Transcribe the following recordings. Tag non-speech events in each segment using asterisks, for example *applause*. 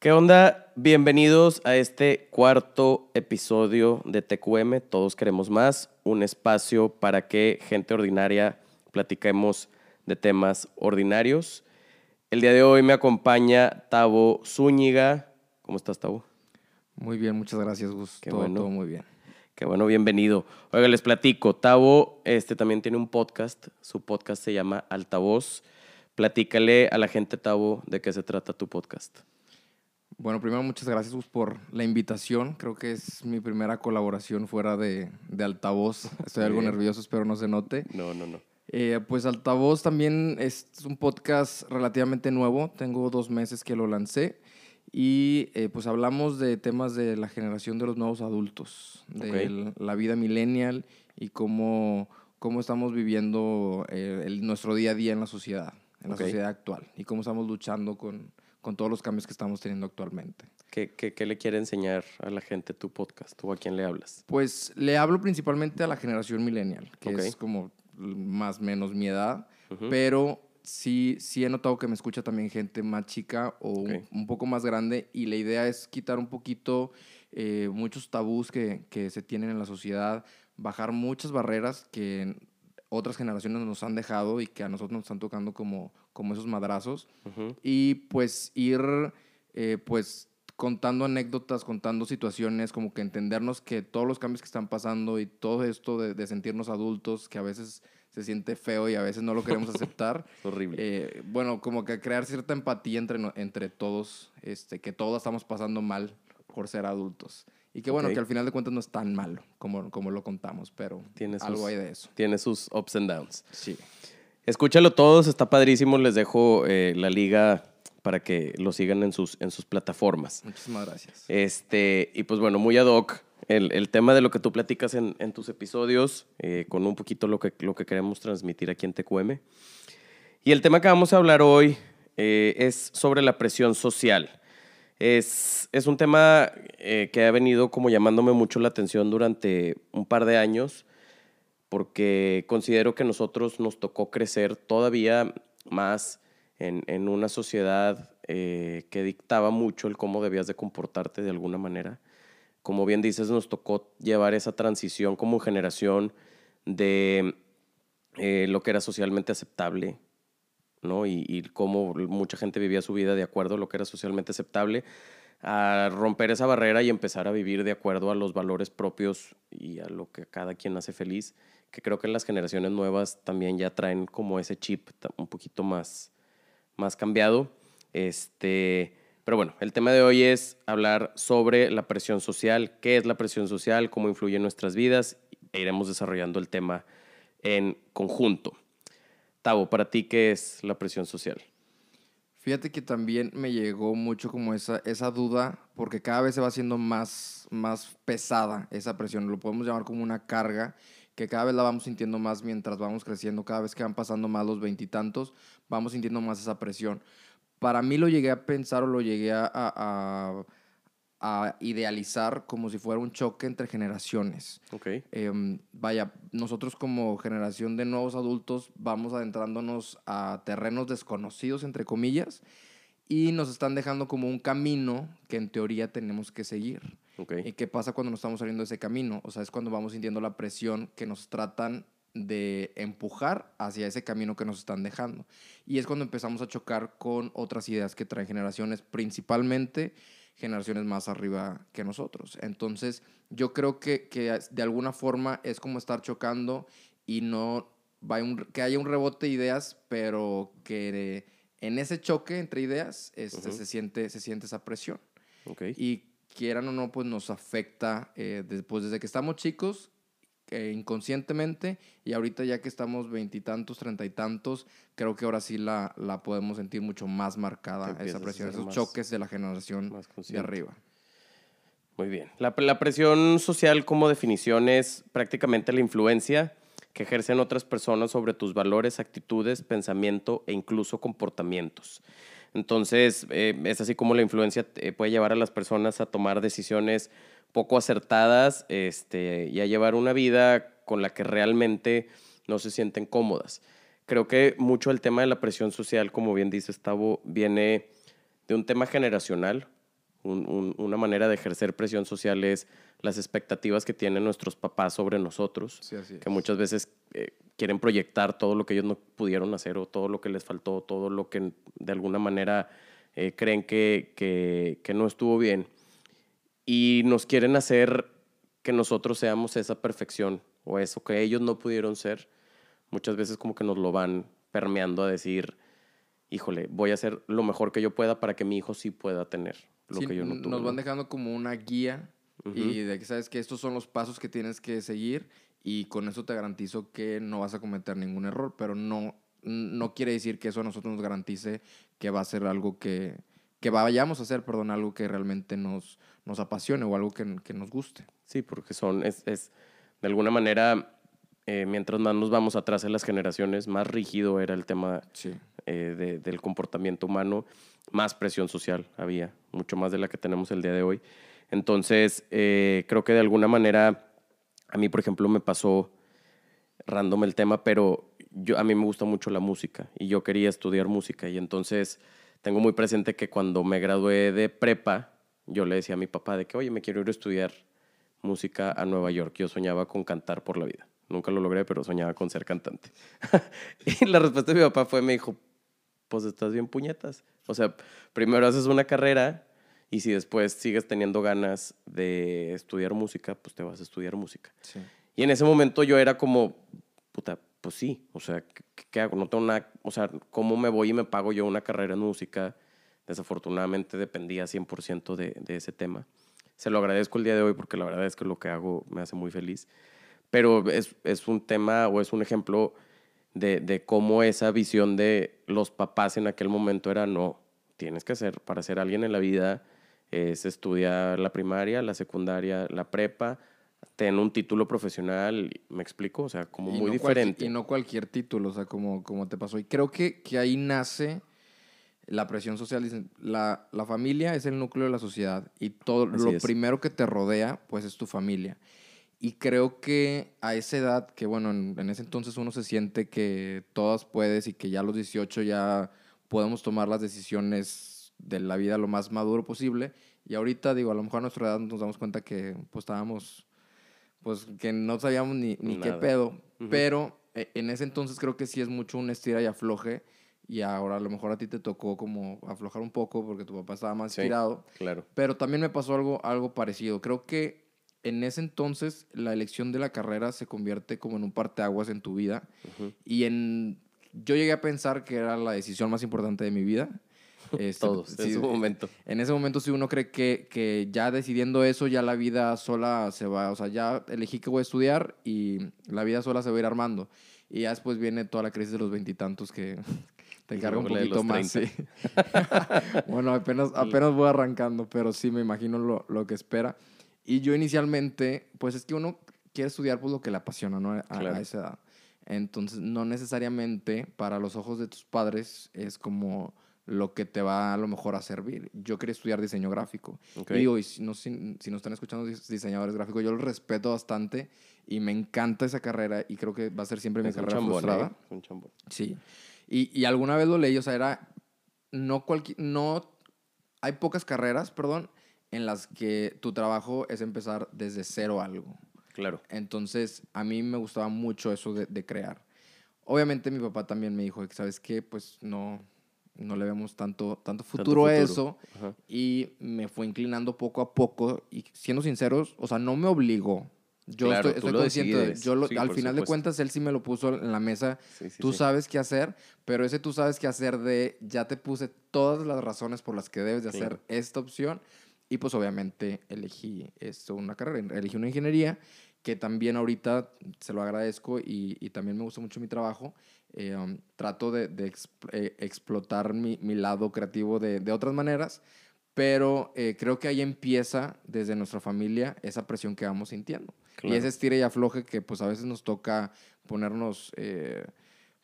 ¿Qué onda? Bienvenidos a este cuarto episodio de TQM, Todos Queremos Más, un espacio para que gente ordinaria platiquemos de temas ordinarios. El día de hoy me acompaña Tavo Zúñiga. ¿Cómo estás, Tavo? Muy bien, muchas gracias, Gus. Qué todo, bueno. todo muy bien. Qué bueno, bienvenido. Oiga, les platico. Tavo este, también tiene un podcast. Su podcast se llama Altavoz. Platícale a la gente, Tavo, de qué se trata tu podcast. Bueno, primero muchas gracias Gus, por la invitación. Creo que es mi primera colaboración fuera de, de altavoz. *laughs* Estoy algo nervioso, espero no se note. No, no, no. Eh, pues Altavoz también es un podcast relativamente nuevo. Tengo dos meses que lo lancé. Y eh, pues hablamos de temas de la generación de los nuevos adultos, de Ok. el- la vida millennial y cómo, cómo estamos viviendo eh, el- nuestro día a día en la sociedad, en la Ok. sociedad actual, y cómo estamos luchando con, con todos los cambios que estamos teniendo actualmente. ¿Qué, qué, qué le quiere enseñar a la gente tu podcast o a quién le hablas? Pues le hablo principalmente a la generación millennial, que es como más o menos mi edad, pero sí, sí he notado que me escucha también gente más chica o un, poco más grande y la idea es quitar un poquito eh, muchos tabús que, que se tienen en la sociedad, bajar muchas barreras que otras generaciones nos han dejado y que a nosotros nos están tocando como, como esos madrazos Ujú. y pues ir eh, pues contando anécdotas, contando situaciones, como que entendernos que todos los cambios que están pasando y todo esto de, de sentirnos adultos, que a veces se siente feo y a veces no lo queremos *laughs* aceptar, Es horrible. eh, bueno, como que crear cierta empatía entre, entre todos, este, que todos estamos pasando mal por ser adultos. Y que bueno, Ok. que al final de cuentas no es tan malo como, como lo contamos, pero Tiene algo sus- hay de eso. Tiene sus ups and downs. Sí. Escúchalo todos, está padrísimo. Les dejo eh, la liga para que lo sigan en sus, en sus plataformas. Muchísimas gracias. Este, y pues bueno, muy ad hoc. El, el tema de lo que tú platicas en, en tus episodios, eh, con un poquito lo que, lo que queremos transmitir aquí en TQM. Y el tema que vamos a hablar hoy eh, es sobre la presión social. Es, es un tema eh, que ha venido como llamándome mucho la atención durante un par de años, porque considero que nosotros nos tocó crecer todavía más en, en una sociedad eh, que dictaba mucho el cómo debías de comportarte de alguna manera. Como bien dices, nos tocó llevar esa transición como generación de eh, lo que era socialmente aceptable, ¿no? Y, y cómo mucha gente vivía su vida de acuerdo a lo que era socialmente aceptable, a romper esa barrera y empezar a vivir de acuerdo a los valores propios y a lo que cada quien hace feliz, que creo que las generaciones nuevas también ya traen como ese chip un poquito más, más cambiado. Este, pero bueno, el tema de hoy es hablar sobre la presión social, qué es la presión social, cómo influye en nuestras vidas, e iremos desarrollando el tema en conjunto. Tavo, para ti, ¿qué es la presión social? Fíjate que también me llegó mucho como esa, esa duda, porque cada vez se va haciendo más, más pesada esa presión. Lo podemos llamar como una carga, que cada vez la vamos sintiendo más mientras vamos creciendo. Cada vez que van pasando más los veintitantos, vamos sintiendo más esa presión. Para mí lo llegué a pensar o lo llegué a, a- a idealizar como si fuera un choque entre generaciones. Ok. Em, vaya, nosotros como generación de nuevos adultos vamos adentrándonos a terrenos desconocidos, entre comillas, y nos están dejando como un camino que en teoría tenemos que seguir. Ok. ¿Y qué pasa cuando nos estamos saliendo de ese camino? O sea, es cuando vamos sintiendo la presión que nos tratan de empujar hacia ese camino que nos están dejando. Y es cuando empezamos a chocar con otras ideas que traen generaciones, principalmente generaciones más arriba que nosotros. Entonces, yo creo que, que de alguna forma es como estar chocando y no vaya un- que haya un rebote de ideas, pero que en ese choque entre ideas este, Ujú. se, siente, se siente esa presión. Ok. Y quieran o no, pues nos afecta eh, después, desde que estamos chicos, eh, inconscientemente, y ahorita ya que estamos veintitantos, treinta y tantos, creo que ahora sí la, la podemos sentir mucho más marcada esa presión, esos choques de la generación de arriba. Muy bien. La, la presión social como definición es prácticamente la influencia que ejercen otras personas sobre tus valores, actitudes, pensamiento e incluso comportamientos. Entonces, eh, es así como la influencia eh, puede llevar a las personas a tomar decisiones poco acertadas este, y a llevar una vida con la que realmente no se sienten cómodas. Creo que mucho el tema de la presión social, como bien dice Tavo, viene de un tema generacional, una manera de ejercer presión social es las expectativas que tienen nuestros papás sobre nosotros, que muchas veces eh, quieren proyectar todo lo que ellos no pudieron hacer o todo lo que les faltó, todo lo que de alguna manera eh, creen que, que, que no estuvo bien. Y nos quieren hacer que nosotros seamos esa perfección o eso que ellos no pudieron ser. Muchas veces como que nos lo van permeando a decir, híjole, voy a hacer lo mejor que yo pueda para que mi hijo sí pueda tener lo que yo no tuve. Nos van dejando como una guía y de que sabes que estos son los pasos que tienes que seguir y con eso te garantizo que no vas a cometer ningún error, pero no, no quiere decir que eso a nosotros nos garantice que va a ser algo que, que vayamos a hacer, perdón, algo que realmente nos, nos apasione o algo que, que nos guste. Sí, porque son, es, es de alguna manera, eh, mientras más nos vamos atrás en las generaciones, más rígido era el tema eh, del comportamiento humano, más presión social había, mucho más de la que tenemos el día de hoy. Entonces, eh, creo que de alguna manera, a mí, por ejemplo, me pasó random el tema, pero yo, a mí me gusta mucho la música y yo quería estudiar música y entonces tengo muy presente que cuando me gradué de prepa, yo le decía a mi papá de que, oye, me quiero ir a estudiar música a Nueva York. Yo soñaba con cantar por la vida. Nunca lo logré, pero soñaba con ser cantante. *laughs* y la respuesta de mi papá fue, me dijo, pues estás bien puñetas. O sea, primero haces una carrera y si después sigues teniendo ganas de estudiar música, pues te vas a estudiar música. Y en ese momento yo era como, puta, pues sí, o sea, ¿qué, hago? No tengo nada, o sea, ¿cómo me voy y me pago yo una carrera en música? Desafortunadamente dependía 100% de, de ese tema. Se lo agradezco el día de hoy porque la verdad es que lo que hago me hace muy feliz. Pero es, es un tema o es un ejemplo de, de, cómo esa visión de los papás en aquel momento era, no, tienes que ser, para ser alguien en la vida, es estudiar la primaria, la secundaria, la prepa, tener un título profesional, me explico, o sea, como muy diferente. y no cualquier título, o sea, como, como te pasó. Y creo que, que ahí nace la presión social. Dicen, la, la familia es el núcleo de la sociedad y todo lo primero que te rodea, pues es tu familia. Y creo que a esa edad, que bueno, en, en, ese entonces uno se siente que todas puedes y que ya a los 18 ya podemos tomar las decisiones de la vida lo más maduro posible. Y ahorita, digo, a lo mejor a nuestra edad nos damos cuenta que pues estábamos, pues que no sabíamos ni, ni qué pedo. Pero eh, en ese entonces creo que sí es mucho un estira y afloje. Y ahora a lo mejor a ti te tocó como aflojar un poco porque tu papá estaba más estirado. Claro. Pero también me pasó algo, algo parecido. Creo que en ese entonces la elección de la carrera se convierte como en un parteaguas en tu vida. Y en yo llegué a pensar que era la decisión más importante de mi vida. Este, Todos, en ese momento. En ese momento, si uno cree que, que ya decidiendo eso, ya la vida sola se va, o sea, ya elegí que voy a estudiar y la vida sola se va a ir armando. Y ya después viene toda la crisis de los veintitantos que *laughs* te encarga un poquito más. *laughs* bueno, apenas, apenas voy arrancando, pero sí me imagino lo, lo, que espera. Y yo inicialmente, pues es que uno quiere estudiar pues lo que le apasiona, ¿no? A, a esa edad. Entonces, no necesariamente para los ojos de tus padres es como lo que te va a lo mejor a servir. Yo quería estudiar diseño gráfico. Y digo, y si, no, si, nos están escuchando diseñadores gráficos, yo los respeto bastante y me encanta esa carrera y creo que va a ser siempre mi carrera frustrada. ¿eh? Un chambón. Sí. Y, y, alguna vez lo leí, o sea, era, no cualquier, no, hay pocas carreras, perdón, en las que tu trabajo es empezar desde cero algo. Claro. Entonces, a mí me gustaba mucho eso de, crear. Obviamente mi papá también me dijo ¿sabes qué? Pues no, no le vemos tanto, tanto, futuro, a eso. Y me fue inclinando poco a poco. Y siendo sinceros, o sea, no me obligó. Yo estoy, estoy yo al final de cuentas, él sí me lo puso en la mesa. tú sabes qué hacer, pero ese tú sabes qué hacer de ya te puse todas las razones por las que debes de hacer esta opción. Y pues obviamente elegí esto, una carrera, elegí una ingeniería que también ahorita se lo agradezco y, y también me gusta mucho mi trabajo. Eh, um, trato de, de eh, explotar mi, mi, lado creativo de, de otras maneras, pero eh, creo que ahí empieza desde nuestra familia esa presión que vamos sintiendo. Y ese estira y afloje que pues a veces nos toca ponernos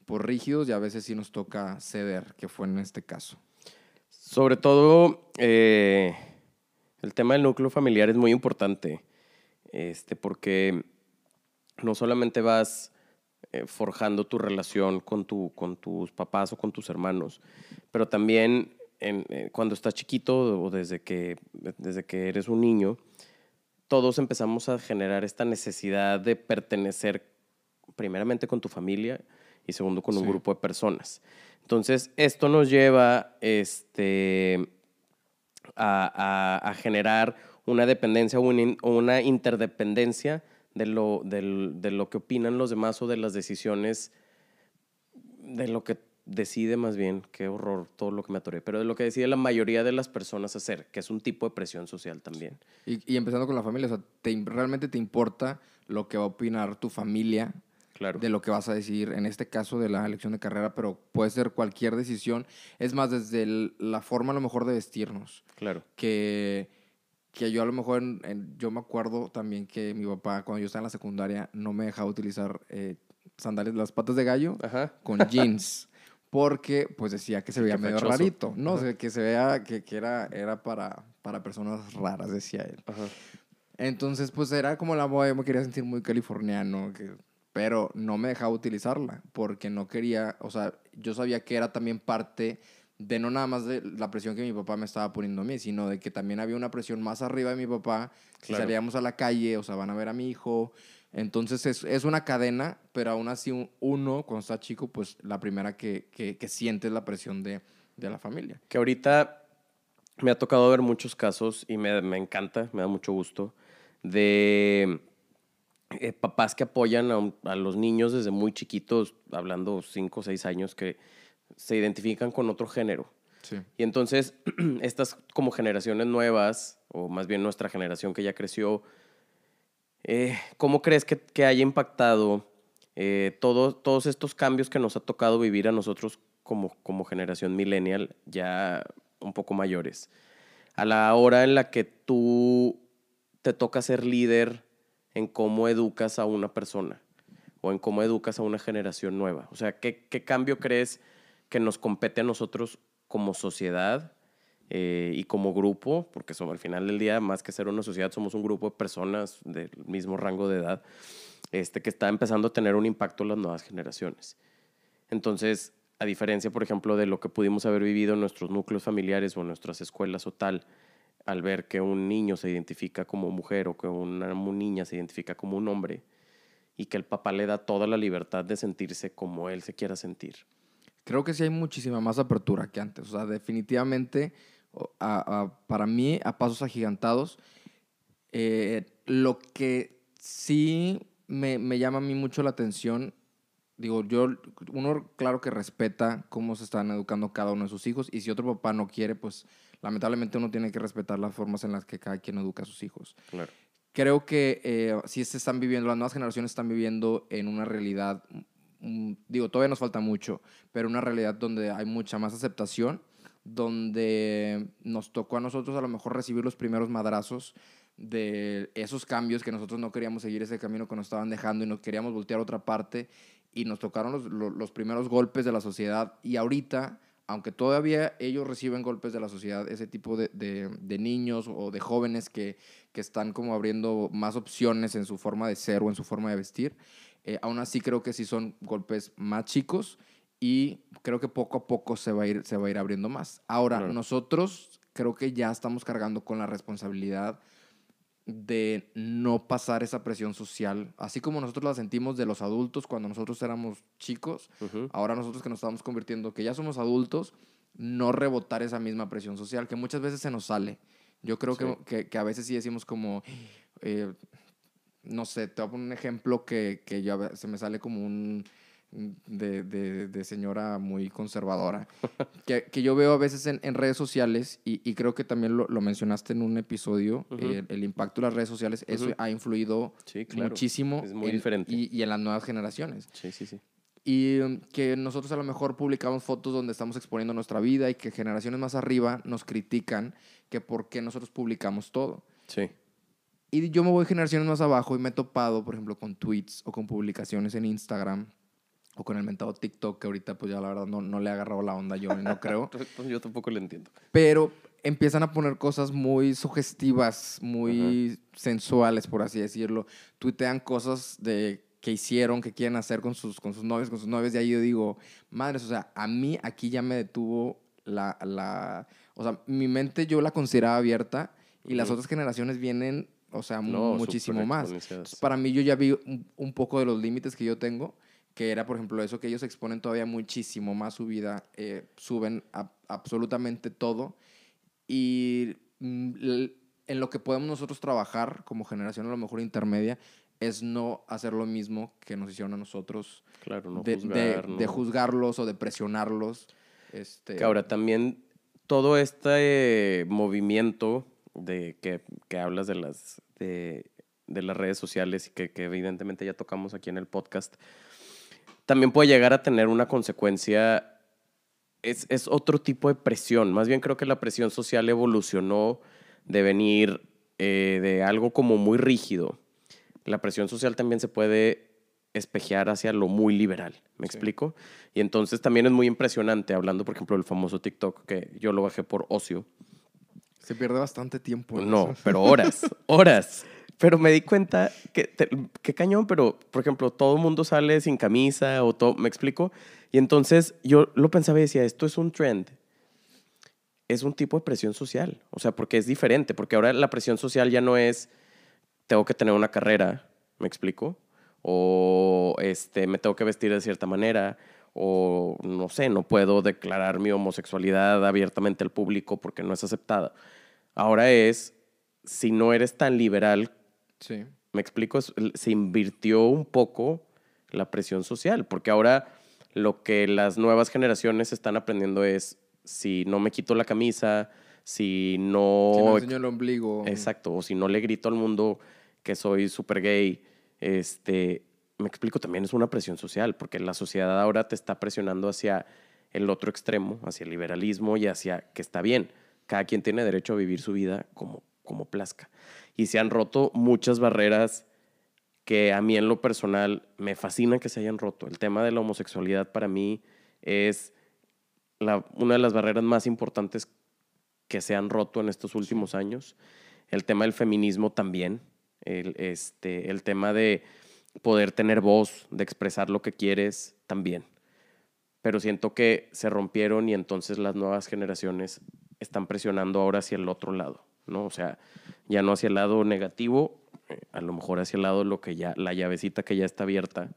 por rígidos y a veces sí nos toca ceder, que fue en este caso. Sobre todo... El tema del núcleo familiar es muy importante, este, porque no solamente vas eh, forjando tu relación con, tu, con tus papás o con tus hermanos, pero también en, eh, cuando estás chiquito o desde que, desde que eres un niño, todos empezamos a generar esta necesidad de pertenecer primeramente con tu familia y segundo con un Sí. grupo de personas. Entonces, esto nos lleva este, a, a- a generar una dependencia o una, interdependencia de lo, del- de lo que opinan los demás o de las decisiones, de lo que decide más bien, qué horror todo lo que me atoré, pero de lo que decide la mayoría de las personas hacer, que es un tipo de presión social también. Y, y empezando con la familia, o sea, te ¿realmente te importa lo que va a opinar tu familia Claro. de lo que vas a decidir, en este caso de la elección de carrera, pero puede ser cualquier decisión. Es más, desde el- la forma a lo mejor de vestirnos, Claro. que, que yo a lo mejor, en- en- yo me acuerdo también que mi papá, cuando yo estaba en la secundaria, no me dejaba utilizar eh, sandalias, las patas de gallo Ajá. con *laughs* jeans. Porque, pues decía que se veía qué medio fachoso. rarito. No, o sea, que se vea que, que era, era para, para personas raras, decía él. Ajá. Entonces, pues era como la moda, yo me quería sentir muy californiano, que, pero no me dejaba utilizarla porque no quería, o sea, yo sabía que era también parte de no nada más de la presión que mi papá me estaba poniendo a mí, sino de que también había una presión más arriba de mi papá. Si Claro. salíamos a la calle, o sea, van a ver a mi hijo. Entonces es, es una cadena, pero aún así un- uno, cuando está chico, pues la primera que, que, que siente es la presión de, de la familia. Que ahorita me ha tocado ver muchos casos y me, me encanta, me da mucho gusto, de eh, papás que apoyan a, a los niños desde muy chiquitos, hablando 5 o 6 años, que se identifican con otro género. Sí. Y entonces, *clears throat* estas como generaciones nuevas, o más bien nuestra generación que ya creció, eh, ¿cómo crees que, que haya impactado eh, todo- todos estos cambios que nos ha tocado vivir a nosotros como, como generación millennial, ya un poco mayores? A la hora en la que tú te toca ser líder en cómo educas a una persona o en cómo educas a una generación nueva. O sea, ¿qué, qué cambio crees que nos compete a nosotros como sociedad eh, y como grupo? Porque somos, al final del día, más que ser una sociedad, somos un grupo de personas del mismo rango de edad este, que está empezando a tener un impacto en las nuevas generaciones. Entonces, a diferencia, por ejemplo, de lo que pudimos haber vivido en nuestros núcleos familiares o en nuestras escuelas o tal, al ver que un niño se identifica como mujer o que una niña se identifica como un hombre y que el papá le da toda la libertad de sentirse como él se quiera sentir. Creo que sí hay muchísima más apertura que antes. O sea, definitivamente, a- a- para mí, a pasos agigantados, eh, lo que sí me, me llama a mí mucho la atención, digo, yo, uno claro que respeta cómo se están educando cada uno de sus hijos y si otro papá no quiere, pues lamentablemente uno tiene que respetar las formas en las que cada quien educa a sus hijos Claro. creo que eh, sí se están viviendo, las nuevas generaciones están viviendo en una realidad, mm, digo, todavía nos falta mucho, pero una realidad donde hay mucha más aceptación, donde nos tocó a nosotros a lo mejor recibir los primeros madrazos de esos cambios que nosotros no queríamos seguir ese camino que nos estaban dejando y nos queríamos voltear a otra parte y nos tocaron los, lo- los primeros golpes de la sociedad. Y ahorita, aunque todavía ellos reciben golpes de la sociedad, ese tipo de, de- de niños o de jóvenes que, que están como abriendo más opciones en su forma de ser o en su forma de vestir, eh, aún así creo que sí son golpes más chicos y creo que poco a poco se va a ir, se va a ir abriendo más. Ahora, Claro. nosotros creo que ya estamos cargando con la responsabilidad de no pasar esa presión social, así como nosotros la sentimos de los adultos cuando nosotros éramos chicos, ahora nosotros que nos estamos convirtiendo, que ya somos adultos, no rebotar esa misma presión social, que muchas veces se nos sale. Yo creo que, que a veces sí decimos como, eh, no sé, te voy a poner un ejemplo que, que yo a ve- se me sale como un de, de- de señora muy conservadora, *laughs* que, que yo veo a veces en, en redes sociales, y, y creo que también lo, lo mencionaste en un episodio, eh, el impacto de las redes sociales, eso ha influido Sí, claro. muchísimo Es muy en- diferente. Y, y en las nuevas generaciones. Sí, sí, sí. Y um, que nosotros a lo mejor publicamos fotos donde estamos exponiendo nuestra vida y que generaciones más arriba nos critican que por qué nosotros publicamos todo. Sí. Y yo me voy generaciones más abajo y me he topado, por ejemplo, con tweets o con publicaciones en Instagram o con el mentado TikTok, que ahorita pues ya la verdad no, no le he agarrado la onda *laughs* yo, no creo. Pues yo tampoco lo entiendo. Pero empiezan a poner cosas muy sugestivas, muy sensuales, por así decirlo. Tuitean cosas de que hicieron, que quieren hacer con sus, con sus novios, con sus novias. Y ahí yo digo, madres, o sea, a mí aquí ya me detuvo la, la, o sea, mi mente yo la consideraba abierta y las Ujú. otras generaciones vienen, o sea, No, muchísimo más. Entonces, para mí yo ya vi un, un poco de los límites que yo tengo, que era, por ejemplo, eso que ellos exponen todavía muchísimo más su vida, eh, suben a- absolutamente todo y mm, en lo que podemos nosotros trabajar como generación a lo mejor intermedia es no hacer lo mismo que nos hicieron a nosotros, Claro, no de, de- juzgar, de no- juzgarlos o de presionarlos. Este, Que ahora también todo este eh, movimiento de que, que hablas de las, de, de las redes sociales y que, que evidentemente ya tocamos aquí en el podcast, también puede llegar a tener una consecuencia, es, es otro tipo de presión. Más bien creo que la presión social evolucionó de venir eh, de algo como muy rígido. La presión social también se puede espejear hacia lo muy liberal, ¿me Sí. explico? Y entonces también es muy impresionante, hablando por ejemplo del famoso TikTok, que yo lo bajé por ocio. Se pierde bastante tiempo. en No, eso. pero horas, *laughs* horas. Pero me di cuenta que, qué cañón, pero por ejemplo, todo el mundo sale sin camisa o todo, ¿me explico? Y entonces yo lo pensaba y decía, esto es un trend. Es un tipo de presión social, o sea, porque es diferente, porque ahora la presión social ya no es, tengo que tener una carrera, ¿me explico? O este, me tengo que vestir de cierta manera, o no sé, no puedo declarar mi homosexualidad abiertamente al público porque no es aceptada. Ahora es, si no eres tan liberal, Sí. me explico, se invirtió un poco la presión social, porque ahora lo que las nuevas generaciones están aprendiendo es, si no me quito la camisa, si no... Si no enseño el ombligo. Exacto, o si no le grito al mundo que soy súper gay, este, me explico, también es una presión social, porque la sociedad ahora te está presionando hacia el otro extremo, hacia el liberalismo y hacia que está bien. Cada quien tiene derecho a vivir su vida como, como plazca. Y se han roto muchas barreras que a mí en lo personal me fascina que se hayan roto. El tema de la homosexualidad para mí es la- una de las barreras más importantes que se han roto en estos últimos años. El tema del feminismo también. El, este, el tema de poder tener voz, de expresar lo que quieres también. Pero siento que se rompieron y entonces las nuevas generaciones están presionando ahora hacia el otro lado, ¿no? O sea, ya no hacia el lado negativo, eh, a lo mejor hacia el lado lo que ya, la llavecita que ya está abierta.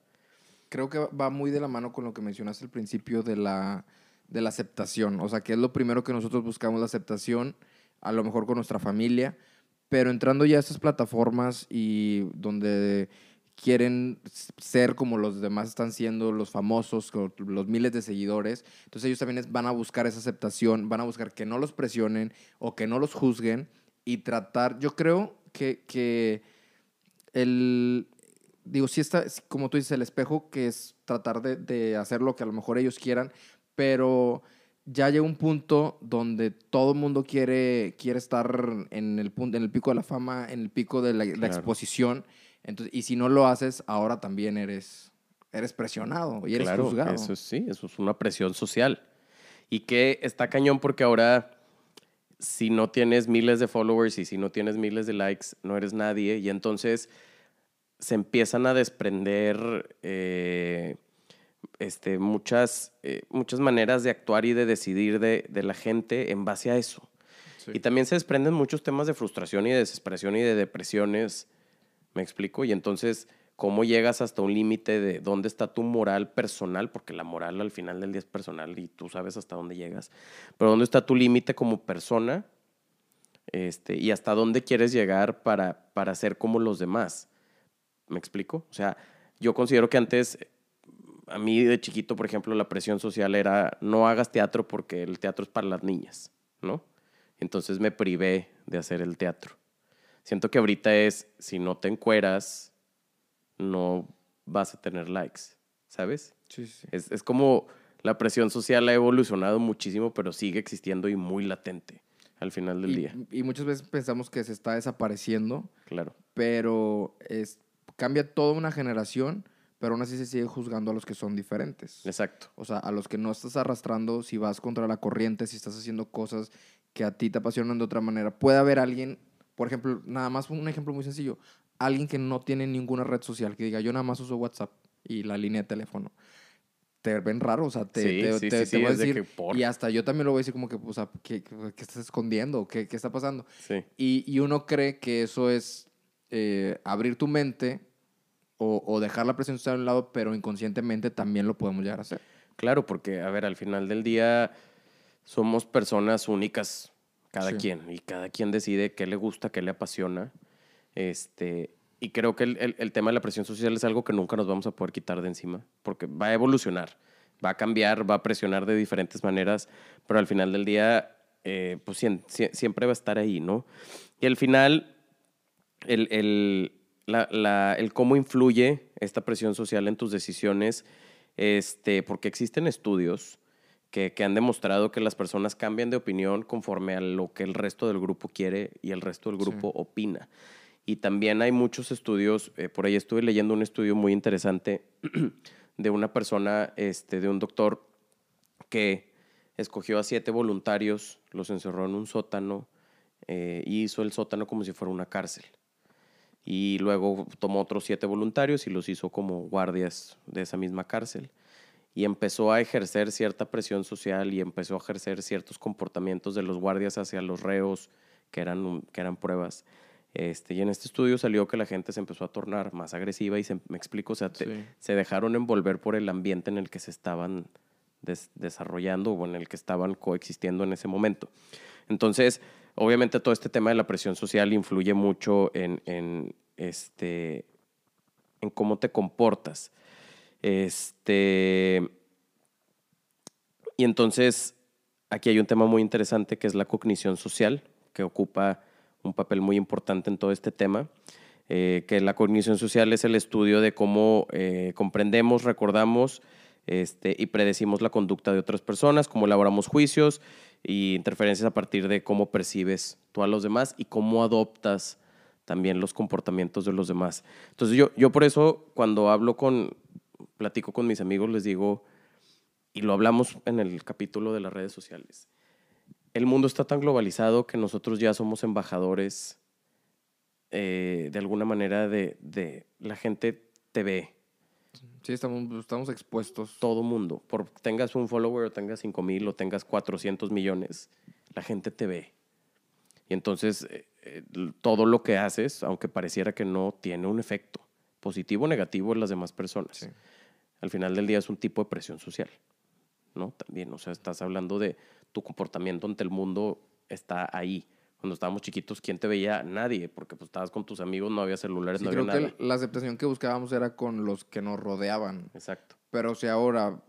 Creo que va muy de la mano con lo que mencionaste al principio de la, de la aceptación. O sea, que es lo primero que nosotros buscamos, la aceptación, a lo mejor con nuestra familia, pero entrando ya a estas plataformas y donde quieren ser como los demás están siendo, los famosos, los miles de seguidores, entonces ellos también van a buscar esa aceptación, van a buscar que no los presionen o que no los juzguen y tratar, yo creo que, que el, digo, sí está, como tú dices, el espejo, que es tratar de, de hacer lo que a lo mejor ellos quieran, pero ya llega un punto donde todo el mundo quiere, quiere estar en el, punto, en el pico de la fama, en el pico de la, la Claro. exposición. Entonces, y si no lo haces, ahora también eres, eres presionado y eres claro, juzgado. eso es- sí, eso es una presión social. Y que está cañón porque ahora, si no tienes miles de followers y si no tienes miles de likes, no eres nadie. Y entonces se empiezan a desprender eh, este, muchas, eh, muchas maneras de actuar y de decidir de, de la gente en base a eso. Sí. Y también se desprenden muchos temas de frustración y de desesperación y de depresiones, me explico, y entonces, ¿cómo llegas hasta un límite de dónde está tu moral personal? Porque la moral al final del día es personal y tú sabes hasta dónde llegas, pero ¿dónde está tu límite como persona? Este, y hasta dónde quieres llegar para, para ser como los demás. ¿Me explico? O sea, yo considero que antes, a mí de chiquito, por ejemplo, la presión social era no hagas teatro porque el teatro es para las niñas, ¿no? Entonces me privé de hacer el teatro. Siento que ahorita es, si no te encueras, no vas a tener likes, ¿sabes? Sí, sí. Es, es como la presión social ha evolucionado muchísimo, pero sigue existiendo y muy latente al final del Y, día. y muchas veces pensamos que se está desapareciendo, Claro, pero es, cambia toda una generación, pero aún así se sigue juzgando a los que son diferentes. exacto. O sea, a los que no estás arrastrando, si vas contra la corriente, si estás haciendo cosas que a ti te apasionan de otra manera. Puede haber alguien, por ejemplo, nada más un ejemplo muy sencillo, alguien que no tiene ninguna red social, que diga, yo nada más uso WhatsApp y la línea de teléfono. te ven raro, o sea, te, Sí, te, sí, te- sí, te voy a de decir, por- y hasta yo también lo voy a decir como que, o sea, ¿qué, qué, estás escondiendo? ¿Qué, qué está pasando? Y, y uno cree que eso es eh, abrir tu mente o, o dejar la presión social a un lado, pero inconscientemente también lo podemos llegar a hacer. Claro, porque, a ver, al final del día somos personas únicas, cada Sí. quien, y cada quien decide qué le gusta, qué le apasiona. Este, y creo que el, el- el tema de la presión social es algo que nunca nos vamos a poder quitar de encima, porque va a evolucionar, va a cambiar, va a presionar de diferentes maneras, pero al final del día, eh, pues siempre va a estar ahí, ¿no? Y al final, el, el, la- la- el cómo influye esta presión social en tus decisiones, este, porque existen estudios que, que han demostrado que las personas cambian de opinión conforme a lo que el resto del grupo quiere y el resto del Sí. grupo opina. Y también hay muchos estudios, eh, por ahí estuve leyendo un estudio muy interesante *clears throat* de una persona, este, de un doctor que escogió a siete voluntarios, los encerró en un sótano eh, y hizo el sótano como si fuera una cárcel. Y luego tomó otros siete voluntarios y los hizo como guardias de esa misma cárcel. Y empezó a ejercer cierta presión social y empezó a ejercer ciertos comportamientos de los guardias hacia los reos, que eran, que eran pruebas. Este, y en este estudio salió que la gente se empezó a tornar más agresiva y se, me explico, o sea, te- Sí. se dejaron envolver por el ambiente en el que se estaban des- desarrollando o en el que estaban coexistiendo en ese momento. Entonces, obviamente todo este tema de la presión social influye mucho en, en, este, en cómo te comportas. Este, y entonces, aquí hay un tema muy interesante que es la cognición social, que ocupa un papel muy importante en todo este tema. eh, que la cognición social es el estudio de cómo eh, comprendemos, recordamos este, y predecimos la conducta de otras personas, cómo elaboramos juicios y interferencias a partir de cómo percibes tú a los demás y cómo adoptas también los comportamientos de los demás. Entonces yo, yo por eso cuando hablo con, platico con mis amigos, les digo, y lo hablamos en el capítulo de las redes sociales, el mundo está tan globalizado que nosotros ya somos embajadores eh, de alguna manera de, de la gente te ve, Sí, estamos, estamos expuestos. todo mundo, por tengas un follower o tengas 5 mil o tengas 400 millones, la gente te ve. Y entonces eh, eh, todo lo que haces, aunque pareciera que no, tiene un efecto positivo o negativo en las demás personas. Sí. Al final del día es un tipo de presión social, ¿no? También, o sea, estás hablando de tu comportamiento ante el mundo está ahí. Cuando estábamos chiquitos, ¿quién te veía? Nadie, porque pues estabas con tus amigos, no había celulares, Sí, no creo había que nada. la aceptación que buscábamos era con los que nos rodeaban. Exacto. Pero si ahora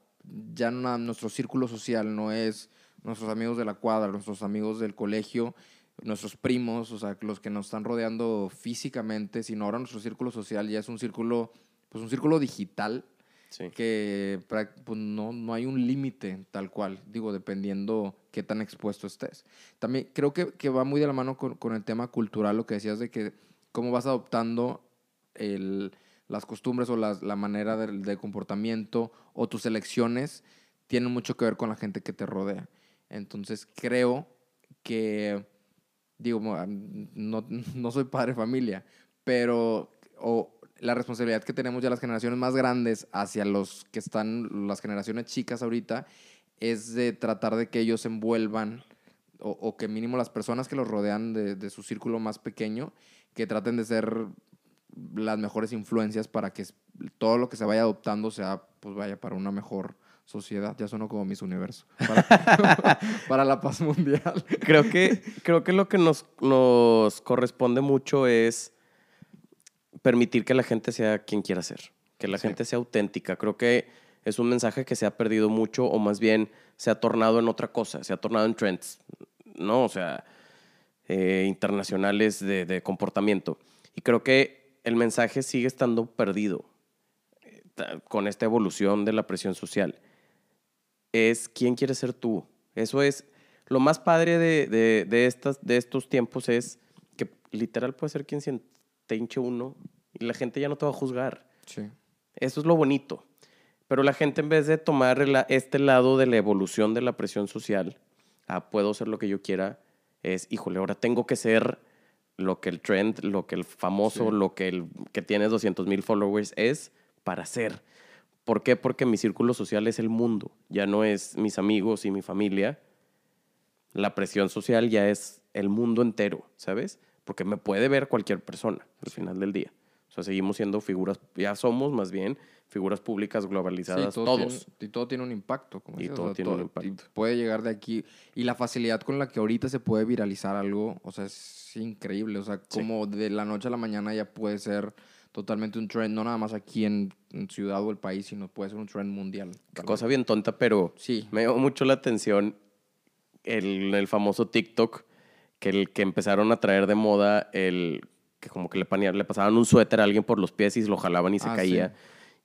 ya no- nuestro círculo social no es nuestros amigos de la cuadra, nuestros amigos del colegio, nuestros primos, o sea, los que nos están rodeando físicamente, sino ahora nuestro círculo social ya es un círculo, pues un círculo digital Sí. que pues, no, no hay un límite tal cual, digo, dependiendo qué tan expuesto estés. También creo que, que va muy de la mano con, con el tema cultural, lo que decías de que cómo vas adoptando el, las costumbres o las- la manera de, de comportamiento o tus elecciones tienen mucho que ver con la gente que te rodea. Entonces creo que, digo, no, no soy padre de familia, pero o la responsabilidad que tenemos ya las generaciones más grandes hacia los que están, las generaciones chicas ahorita, es de tratar de que ellos se envuelvan o, que mínimo las personas que los rodean de, de su círculo más pequeño, que traten de ser las mejores influencias para que todo lo que se vaya adoptando sea, pues vaya para una mejor sociedad. Ya sonó como mis universo. Para, *laughs* para la paz mundial. creo que, creo que lo que nos, nos corresponde mucho es permitir que la gente sea quien quiera ser, que la Sí. gente sea auténtica. Creo que es un mensaje que se ha perdido mucho o más bien se ha tornado en otra cosa, se ha tornado en trends, ¿no? O sea, eh, internacionales de, de comportamiento. Y creo que el mensaje sigue estando perdido eh, con esta evolución de la presión social. Es quién quieres ser tú. Eso es lo más padre de, de, de estas, de estos tiempos es que literal puede ser quien te hinche uno y la gente ya no te va a juzgar. Sí. Eso es lo bonito. Pero la gente en vez de tomar este lado de la evolución de la presión social, ah, puedo ser lo que yo quiera, es, híjole, ahora tengo que ser lo que el trend, lo que el famoso, Sí. lo que el que tiene 200 mil followers es para ser. ¿Por qué? Porque mi círculo social es el mundo, ya no es mis amigos y mi familia. La presión social ya es el mundo entero, ¿sabes? Porque me puede ver cualquier persona al final del día. O sea, seguimos siendo figuras, ya somos más bien figuras públicas globalizadas, todo todos. Tiene, y todo tiene un impacto. Como Y decías, todo tiene un y impacto. puede llegar de aquí. Y la facilidad con la que ahorita se puede viralizar algo, o sea, es increíble. O sea, Sí. como de la noche a la mañana ya puede ser totalmente un trend, no nada más aquí en, en ciudad o el país, sino puede ser un trend mundial. Qué cosa bien tonta, pero Sí. me llamó mucho la atención el, el famoso TikTok que, el, que empezaron a traer de moda el que como que le, pasaban un suéter a alguien por los pies y lo jalaban y se Ah, caía. sí.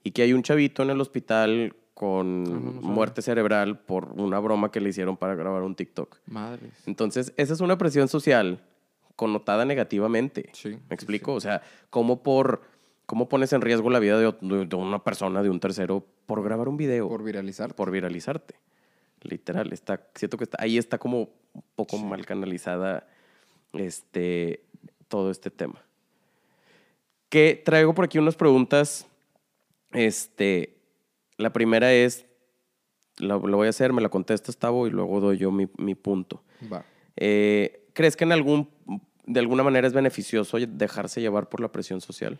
Y que hay un chavito en el hospital con Ah, no, no sabía. muerte cerebral por una broma que le hicieron para grabar un TikTok. Madres. Entonces, esa es una presión social connotada negativamente. Sí, ¿Me explico? O sea, ¿cómo, por, ¿cómo pones en riesgo la vida de, de- una persona, de un tercero, por grabar un video? Por viralizar. por viralizarte. Literal, está, siento que está, ahí está como un poco mal canalizada este, todo este tema. Que traigo por aquí unas preguntas. Este, la primera es, la, lo voy a hacer, me la contestas, Tavo, y luego doy yo mi, mi punto. Va. Eh, ¿Crees que en algún, de alguna manera es beneficioso dejarse llevar por la presión social?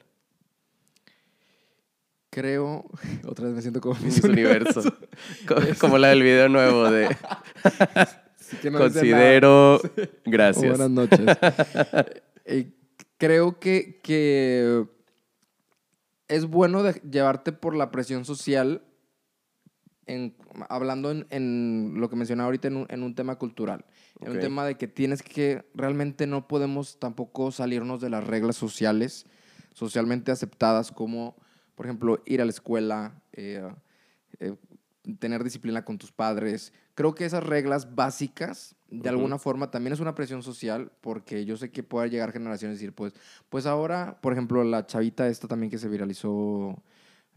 Creo, *laughs* otra vez me siento como Miss Universo. *laughs* Co- Como la del video nuevo de *laughs* Sí que no dice Considero. Gracias. Buenas noches. Eh, creo que, que es bueno de- llevarte por la presión social, en, hablando en, en lo que mencionaba ahorita en un, en un tema cultural. En un tema de que tienes que, realmente no podemos tampoco salirnos de las reglas sociales, socialmente aceptadas, como, por ejemplo, ir a la escuela, eh, eh, tener disciplina con tus padres. Creo que esas reglas básicas, de Ujú. alguna forma, también es una presión social, porque yo sé que puede llegar generaciones y decir, pues, pues ahora, por ejemplo, la chavita esta también que se viralizó,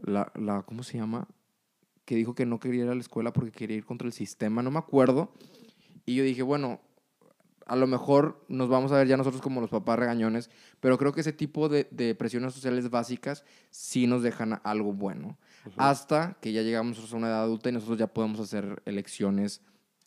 la, la ¿cómo se llama? Que dijo que no quería ir a la escuela porque quería ir contra el sistema, no me acuerdo. Y yo dije, bueno, a lo mejor nos vamos a ver ya nosotros como los papás regañones, pero creo que ese tipo de, de presiones sociales básicas sí nos dejan algo bueno. Hasta que ya llegamos nosotros a una edad adulta y nosotros ya podemos hacer elecciones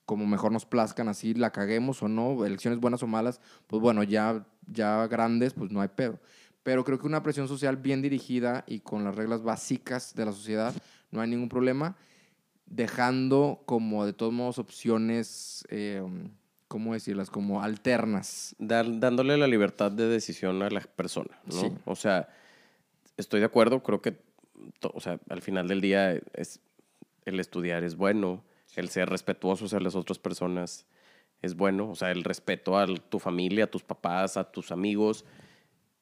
como mejor nos plazcan, así la caguemos o no, elecciones buenas o malas, pues bueno, ya, ya grandes, pues no hay pedo. Pero creo que una presión social bien dirigida y con las reglas básicas de la sociedad, no hay ningún problema, dejando como de todos modos opciones, eh, ¿cómo decirlas? Como alternas. Dar- dándole la libertad de decisión a la persona, ¿no? Sí. O sea, estoy de acuerdo, creo que, o sea, al final del día es, el estudiar es bueno, el ser respetuoso hacia las otras personas es bueno, o sea, el respeto a tu familia, a tus papás, a tus amigos,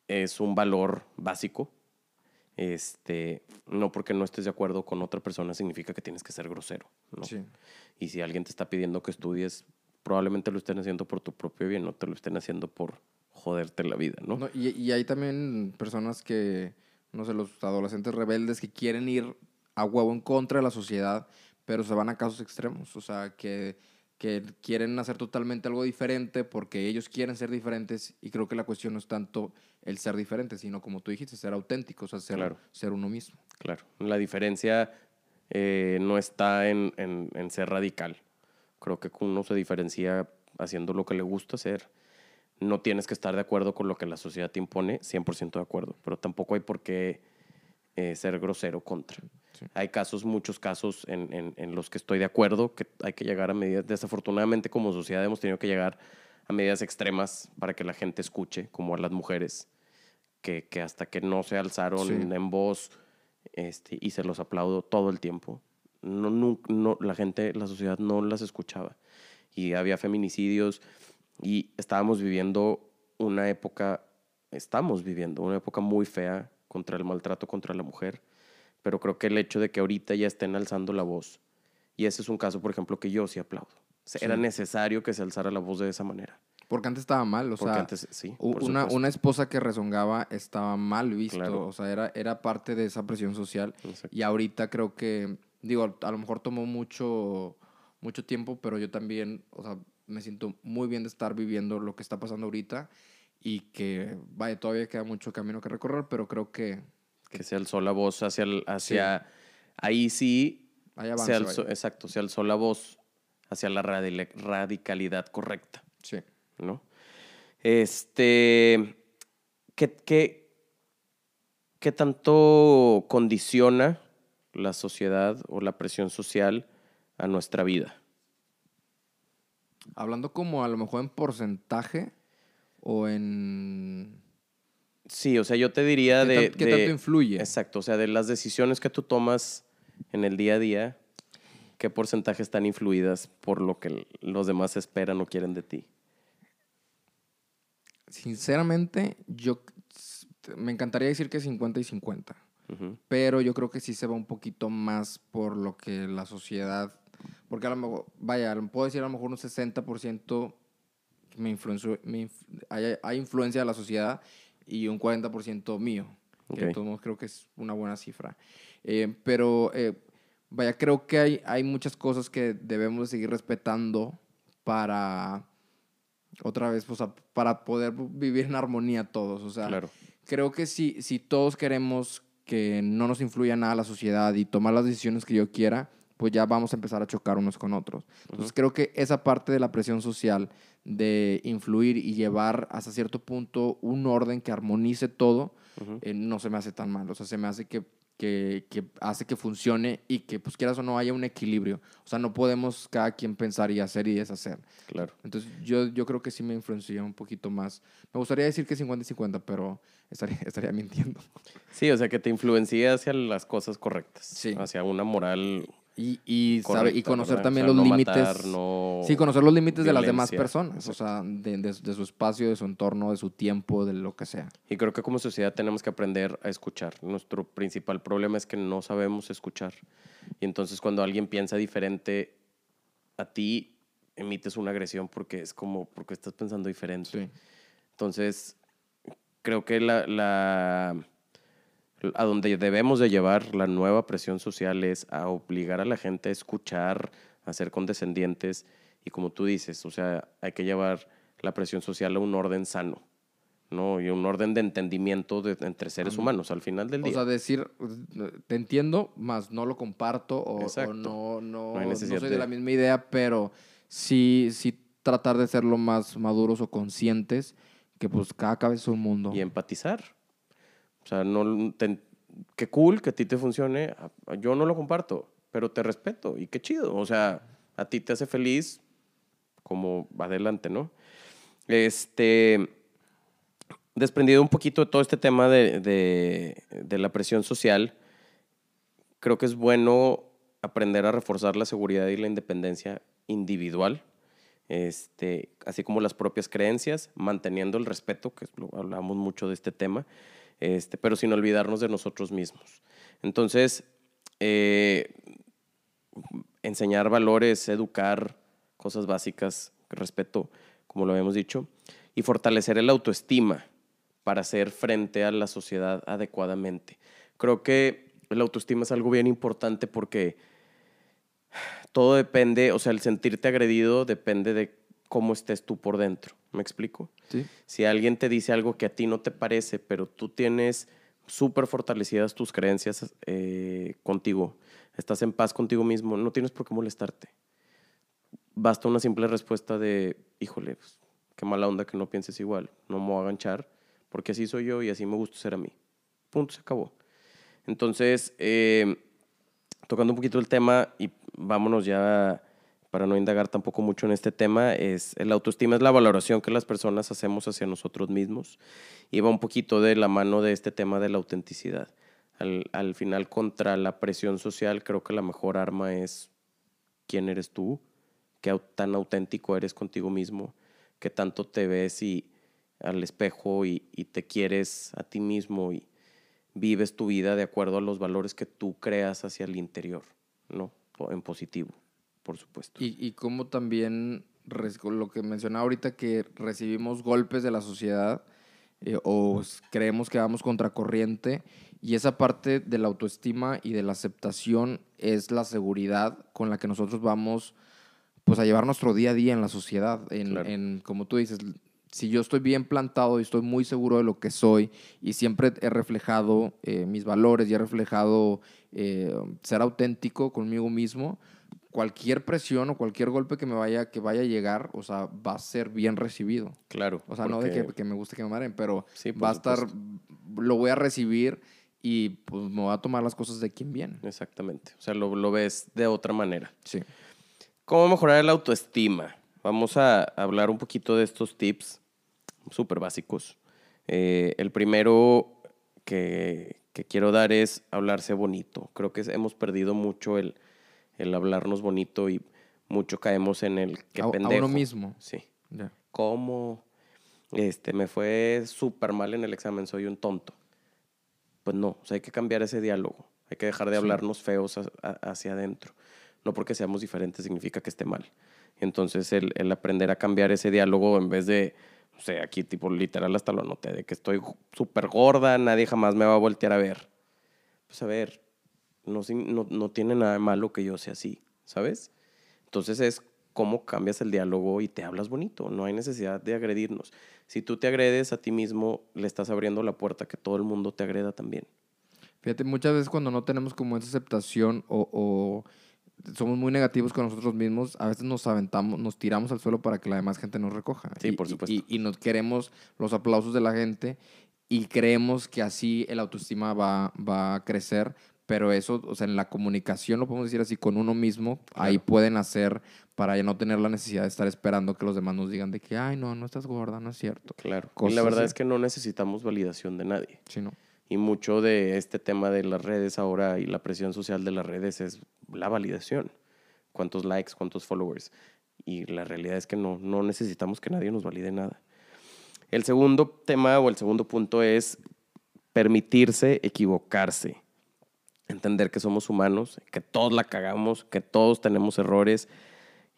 es un valor básico. Este, no porque no estés de acuerdo con otra persona significa que tienes que ser grosero, ¿no? Sí. Y si alguien te está pidiendo que estudies, probablemente lo estén haciendo por tu propio bien, no te lo estén haciendo por joderte la vida, ¿no? No, y, y hay también personas que, no sé, los adolescentes rebeldes que quieren ir a huevo en contra de la sociedad, pero se van a casos extremos. O sea, que, que quieren hacer totalmente algo diferente porque ellos quieren ser diferentes. Y creo que la cuestión no es tanto el ser diferente, sino como tú dijiste, ser auténtico, o sea, ser, Claro. ser uno mismo. Claro. La diferencia eh, no está en, en- en ser radical. Creo que uno se diferencia haciendo lo que le gusta hacer. No tienes que estar de acuerdo con lo que la sociedad te impone, 100% de acuerdo, pero tampoco hay por qué eh, ser grosero contra. Sí. Hay casos, muchos casos en, en- en los que estoy de acuerdo, que hay que llegar a medidas, desafortunadamente como sociedad hemos tenido que llegar a medidas extremas para que la gente escuche, como a las mujeres, que, que hasta que no se alzaron Sí. en voz, este, y se los aplaudo todo el tiempo, no, nun- no, la gente, la sociedad no las escuchaba. Y había feminicidios y estábamos viviendo una época, estamos viviendo una época muy fea contra el maltrato contra la mujer, pero creo que el hecho de que ahorita ya estén alzando la voz, y ese es un caso, por ejemplo, que yo sí aplaudo. Sea, Era Sí. necesario que se alzara la voz de esa manera. Porque antes estaba mal, o Porque sea, antes, sí, una, una esposa que rezongaba estaba mal visto, Claro. o sea, era, era parte de esa presión social. Exacto. Y ahorita creo que, digo, a lo mejor tomó mucho, mucho tiempo, pero yo también, o sea, me siento muy bien de estar viviendo lo que está pasando ahorita y que, vaya, todavía queda mucho camino que recorrer, pero creo que, que se alzó la voz hacia, el- hacia ahí sí se alzó, vaya. exacto, se alzó la voz hacia la radicalidad correcta, Sí. ¿no? Este, ¿qué, qué, qué tanto condiciona la sociedad o la presión social a nuestra vida? Hablando como a lo mejor en porcentaje o en... Sí, o sea, yo te diría ¿Qué, de... qué de- tanto influye? Exacto, o sea, de las decisiones que tú tomas en el día a día, ¿qué porcentaje están influidas por lo que los demás esperan o quieren de ti? Sinceramente, yo me encantaría decir que 50 y 50. Pero yo creo que sí se va un poquito más por lo que la sociedad, porque a lo mejor, vaya, puedo decir a lo mejor un 60% me influenció, me inf- hay, hay influencia de la sociedad y un 40% mío, que de todos modos creo que es una buena cifra. Eh, pero, eh, vaya, creo que hay, hay muchas cosas que debemos de seguir respetando para, otra vez, pues, a- para poder vivir en armonía todos, o sea, Claro. creo que si, si todos queremos que no nos influya nada la sociedad y tomar las decisiones que yo quiera, pues ya vamos a empezar a chocar unos con otros. Entonces creo que esa parte de la presión social de influir y llevar hasta cierto punto un orden que armonice todo, eh, no se me hace tan mal. O sea, se me hace que, que, que hace que funcione y que, pues quieras o no, haya un equilibrio. O sea, no podemos cada quien pensar y hacer y deshacer. Claro. Entonces, yo, yo creo que sí me influencia un poquito más. Me gustaría decir que 50 y 50, pero estaría, *laughs* estaría mintiendo. Sí, o sea, que te influencia hacia las cosas correctas. Sí. Hacia una moral Y, y, sabe- y conocer ¿verdad? también O sea, los no límites. matar, no Sí, conocer los límites de las demás personas. O sea, de, de- de su espacio, de su entorno, de su tiempo, de lo que sea. Y creo que como sociedad tenemos que aprender a escuchar. Nuestro principal problema es que no sabemos escuchar. Y entonces cuando alguien piensa diferente a ti, emites una agresión porque es como, porque estás pensando diferente. Sí. Entonces, creo que la, la- a donde debemos de llevar la nueva presión social es a obligar a la gente a escuchar, a ser condescendientes y como tú dices, o sea, hay que llevar la presión social a un orden sano, ¿no? Y un orden de entendimiento de- entre seres Ándale. humanos al final del O día. sea, decir, te entiendo, más no lo comparto o, o no, no, No no soy de de- la misma idea, pero sí, sí tratar de ser lo más maduros o conscientes que pues cada cabeza es un mundo. y empatizar. O sea, no qué cool que a ti te funcione. Yo no lo comparto, pero te respeto y qué chido. O sea, a ti te hace feliz, como adelante, ¿no? Este, desprendido un poquito de todo este tema de, de- de la presión social, creo que es bueno aprender a reforzar la seguridad y la independencia individual, este, así como las propias creencias, manteniendo el respeto, que hablamos mucho de este tema, este, pero sin olvidarnos de nosotros mismos. Entonces, eh, enseñar valores, educar, cosas básicas, respeto, como lo habíamos dicho, y fortalecer el autoestima para hacer frente a la sociedad adecuadamente. Creo que el autoestima es algo bien importante porque todo depende, o sea, el sentirte agredido depende de cómo estés tú por dentro. ¿Me explico? Si alguien te dice algo que a ti no te parece, pero tú tienes súper fortalecidas tus creencias eh, contigo, estás en paz contigo mismo, no tienes por qué molestarte. Basta una simple respuesta de, híjole, pues, qué mala onda que no pienses igual, no me voy a aganchar, porque así soy yo y así me gusta ser a mí. Punto, se acabó. Entonces, eh, tocando un poquito el tema y vámonos ya para no indagar tampoco mucho en este tema, es el autoestima es la valoración que las personas hacemos hacia nosotros mismos y va un poquito de la mano de este tema de la autenticidad. Al, al final, contra la presión social, creo que la mejor arma es quién eres tú, qué tan auténtico eres contigo mismo, qué tanto te ves y al espejo y, y te quieres a ti mismo y vives tu vida de acuerdo a los valores que tú creas hacia el interior, ¿no? En positivo, por supuesto. Y, y como también lo que mencionaba ahorita, que recibimos golpes de la sociedad eh, o creemos que vamos contracorriente. Y esa parte de la autoestima y de la aceptación es la seguridad con la que nosotros vamos pues a llevar nuestro día a día en la sociedad. En, Claro. en, como tú dices, si yo estoy bien plantado y estoy muy seguro de lo que soy y siempre he reflejado eh, mis valores y he reflejado eh, ser auténtico conmigo mismo, cualquier presión o cualquier golpe que me vaya, que vaya a llegar, o sea, va a ser bien recibido. Claro. O sea, no de que, que, me guste que me maren, pero Sí, va a estar, lo voy a recibir y pues me voy a tomar las cosas de quien viene. Exactamente. O sea, lo, lo ves de otra manera. Sí. ¿Cómo mejorar la autoestima? Vamos a hablar un poquito de estos tips súper básicos. Eh, el primero que, que quiero dar es hablarse bonito. Creo que hemos perdido mucho el, el hablarnos bonito y mucho caemos en el que A- a pendejo. uno mismo. Sí. Ya. ¿Cómo? Este, me fue súper mal en el examen, soy un tonto. Pues no, o sea, hay que cambiar ese diálogo. Hay que dejar de Sí. hablarnos feos a- a- hacia adentro. No porque seamos diferentes significa que esté mal. Entonces, el, el aprender a cambiar ese diálogo en vez de, o sea, aquí tipo literal hasta lo anoté, de que estoy súper gorda, nadie jamás me va a voltear a ver. Pues a ver, no, no, no tiene nada de malo que yo sea así, ¿sabes? Entonces es cómo cambias el diálogo y te hablas bonito. No hay necesidad de agredirnos. Si tú te agredes a ti mismo, le estás abriendo la puerta que todo el mundo te agreda también. Fíjate, muchas veces cuando no tenemos como esa aceptación o, o somos muy negativos con nosotros mismos, a veces nos aventamos, nos tiramos al suelo para que la demás gente nos recoja. Sí, Y- por supuesto. Y, y nos queremos los aplausos de la gente y creemos que así el autoestima va, va a crecer, pero eso, o sea, en la comunicación, lo podemos decir así, con uno mismo, ahí pueden hacer para ya no tener la necesidad de estar esperando que los demás nos digan de que, ay, no, no estás gorda, no es cierto. Claro. y Cosas la verdad así. es que no necesitamos validación de nadie. Sí, ¿no? Y mucho de este tema de las redes ahora y la presión social de las redes es la validación. Cuántos likes, cuántos followers. Y la realidad es que no, no necesitamos que nadie nos valide nada. El segundo tema o el segundo punto es permitirse equivocarse. Entender que somos humanos, que todos la cagamos, que todos tenemos errores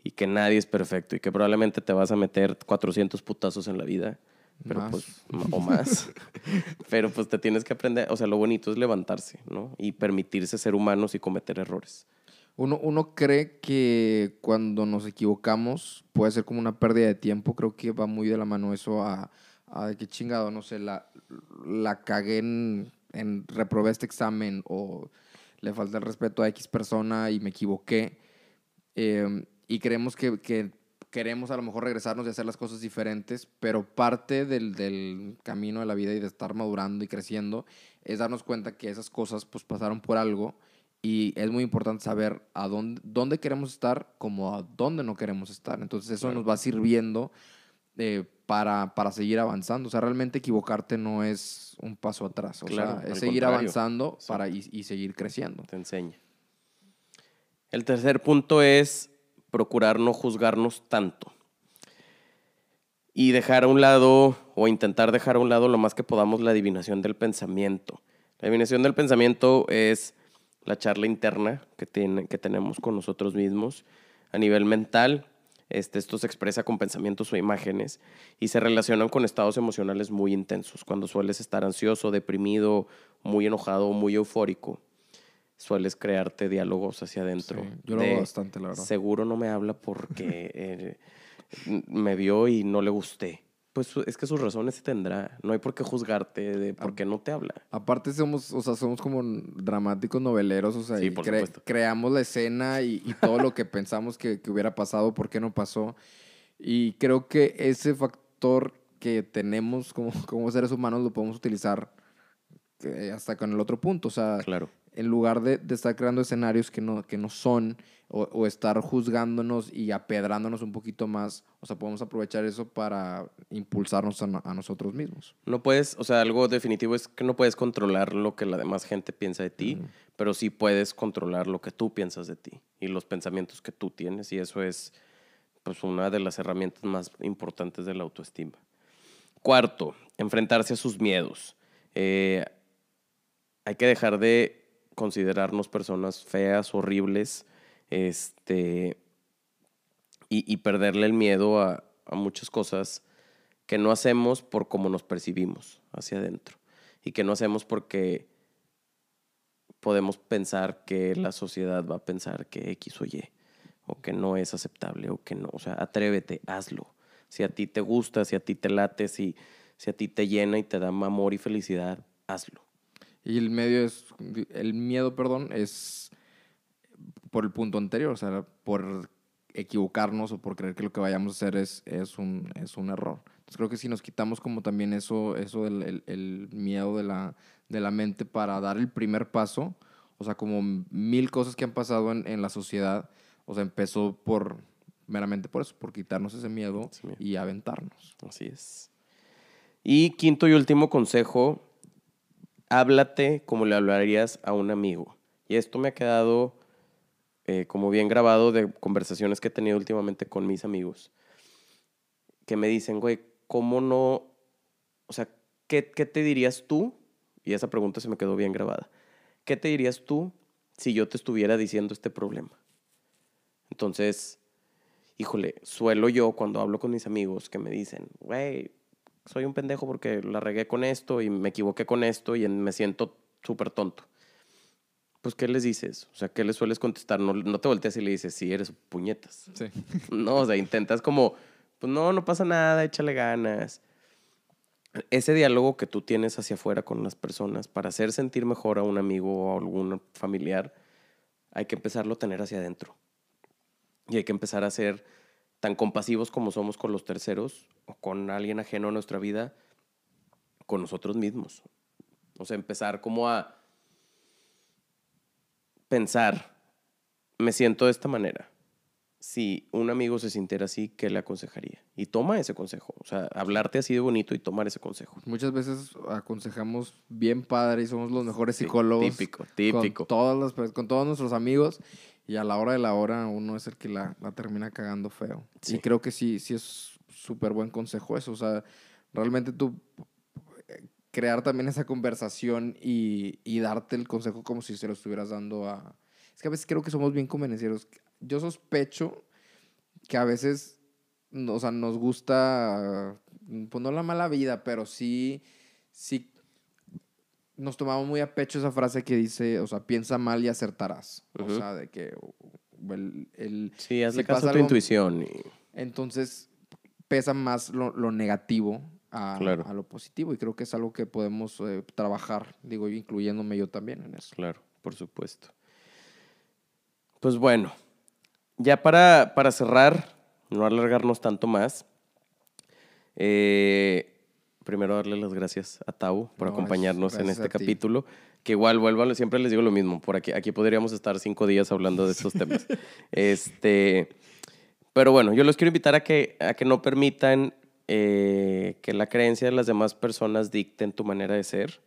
y que nadie es perfecto y que probablemente te vas a meter 400 putazos en la vida. Pero Más. pues, o más. *laughs* Pero pues te tienes que aprender, o sea, lo bonito es levantarse, ¿no? Y permitirse ser humanos y cometer errores. Uno, uno cree que cuando nos equivocamos puede ser como una pérdida de tiempo. Creo que va muy de la mano eso a, a de que chingado, no sé, la, la cagué en, en reprobé este examen o le falta el respeto a X persona y me equivoqué. Eh, y creemos que, que queremos a lo mejor regresarnos y hacer las cosas diferentes, pero parte del, del camino de la vida y de estar madurando y creciendo es darnos cuenta que esas cosas pues pasaron por algo y es muy importante saber a dónde, dónde queremos estar como a dónde no queremos estar. Entonces eso Claro. nos va sirviendo eh, para, para seguir avanzando. O sea, realmente equivocarte no es un paso atrás. O Claro, sea, es seguir contrario. avanzando Sí. para, y, y seguir creciendo. Te enseña. El tercer punto es procurar no juzgarnos tanto. Y dejar a un lado, o intentar dejar a un lado lo más que podamos la adivinación del pensamiento. La adivinación del pensamiento es la charla interna que, tiene, que tenemos con nosotros mismos a nivel mental. Este, esto se expresa con pensamientos o imágenes y se relacionan con estados emocionales muy intensos. Cuando sueles estar ansioso, deprimido, muy enojado, muy eufórico, sueles crearte diálogos hacia adentro. Sí, yo lo de, hago bastante, la verdad. Seguro no me habla porque eh, *laughs* me vio y no le gusté. Pues es que sus razones tendrá. No hay por qué juzgarte de por qué no te habla. Aparte somos, o sea, somos como dramáticos noveleros, o sea, Sí, y por cre- supuesto. creamos la escena y, y todo lo que *laughs* pensamos que, que hubiera pasado, por qué no pasó. Y creo que ese factor que tenemos como, *laughs* como seres humanos lo podemos utilizar eh, hasta con el otro punto, o sea, Claro. En lugar de, de estar creando escenarios que no, que no son o, o estar juzgándonos y apedrándonos un poquito más, o sea, podemos aprovechar eso para impulsarnos a, no- a nosotros mismos. No puedes, o sea, algo definitivo es que no puedes controlar lo que la demás gente piensa de ti, pero sí puedes controlar lo que tú piensas de ti y los pensamientos que tú tienes y eso es pues una de las herramientas más importantes de la autoestima. Cuarto, enfrentarse a sus miedos. Eh, hay que dejar de considerarnos personas feas, horribles, este, y, perderle el miedo a, a muchas cosas que no hacemos por cómo nos percibimos hacia adentro y que no hacemos porque podemos pensar que la sociedad va a pensar que X o Y o que no es aceptable o que no, o sea, atrévete, hazlo. Si a ti te gusta, si a ti te late, si, si a ti te llena y te da amor y felicidad, hazlo. Y el medio es, el miedo, perdón, es por el punto anterior, o sea, por equivocarnos o por creer que lo que vayamos a hacer es, es, un, es un error. Entonces creo que si nos quitamos como también eso, eso del el, el miedo de la, de la mente para dar el primer paso, o sea, como mil cosas que han pasado en, en la sociedad, o sea, empezó por meramente por eso, por quitarnos ese miedo Sí, y aventarnos. Así es. Y quinto y último consejo, háblate como le hablarías a un amigo. Y esto me ha quedado eh, como bien grabado de conversaciones que he tenido últimamente con mis amigos, que me dicen, güey, ¿cómo no? O sea, ¿qué, ¿qué te dirías tú? Y esa pregunta se me quedó bien grabada. ¿Qué te dirías tú si yo te estuviera diciendo este problema? Entonces, híjole, suelo yo cuando hablo con mis amigos que me dicen, güey, soy un pendejo porque la regué con esto y me equivoqué con esto y me siento súper tonto. Pues, ¿qué les dices? O sea, ¿qué les sueles contestar? No, no te volteas y le dices, sí, eres puñetas. Sí. *laughs* No, o sea, intentas como, pues no, no pasa nada, échale ganas. Ese diálogo que tú tienes hacia afuera con las personas para hacer sentir mejor a un amigo o a algún familiar, hay que empezarlo a tener hacia adentro. Y hay que empezar a ser tan compasivos como somos con los terceros o con alguien ajeno a nuestra vida, con nosotros mismos. O sea, empezar como a pensar, me siento de esta manera. Si un amigo se sintiera así, ¿qué le aconsejaría? Y toma ese consejo. O sea, hablarte así de bonito y tomar ese consejo. Muchas veces aconsejamos bien padre y somos los mejores Sí, psicólogos. típico, típico. Con, todas las, con todos nuestros amigos y a la hora de la hora uno es el que la, la termina cagando feo. Sí. Y creo que sí, sí es súper buen consejo eso. O sea, realmente tú eh, crear también esa conversación y, y darte el consejo como si se lo estuvieras dando a... Es que a veces creo que somos bien convenencieros. Yo sospecho que a veces, o sea, nos gusta, pues no la mala vida, pero sí, sí nos tomamos muy a pecho esa frase que dice, o sea, piensa mal y acertarás. O sea, de que el, el- Sí, hazle si caso a tu algo- intuición. y- entonces pesa más lo, lo negativo a, Claro. a lo positivo y creo que es algo que podemos eh, trabajar, digo, incluyéndome yo también en eso. Claro, por supuesto. Pues bueno, ya para, para cerrar, no alargarnos tanto más, eh, primero darle las gracias a Tau por No, acompañarnos en este capítulo, que igual vuelvo, a- siempre les digo lo mismo, por aquí, aquí podríamos estar cinco días hablando de estos temas. *laughs* este, pero bueno, yo los quiero invitar a que, a que no permitan eh, que la creencia de las demás personas dicten tu manera de ser.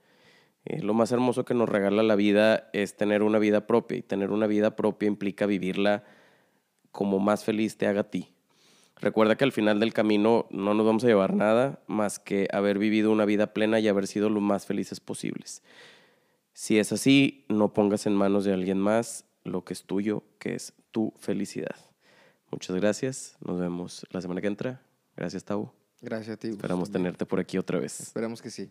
Eh, lo más hermoso que nos regala la vida es tener una vida propia y tener una vida propia implica vivirla como más feliz te haga a ti. Recuerda que al final del camino no nos vamos a llevar nada más que haber vivido una vida plena y haber sido lo más felices posibles. Si es así, no pongas en manos de alguien más lo que es tuyo, que es tu felicidad. Muchas gracias. Nos vemos la semana que entra. Gracias, Tau. Gracias a ti. Esperamos también. tenerte por aquí otra vez. Esperemos que sí.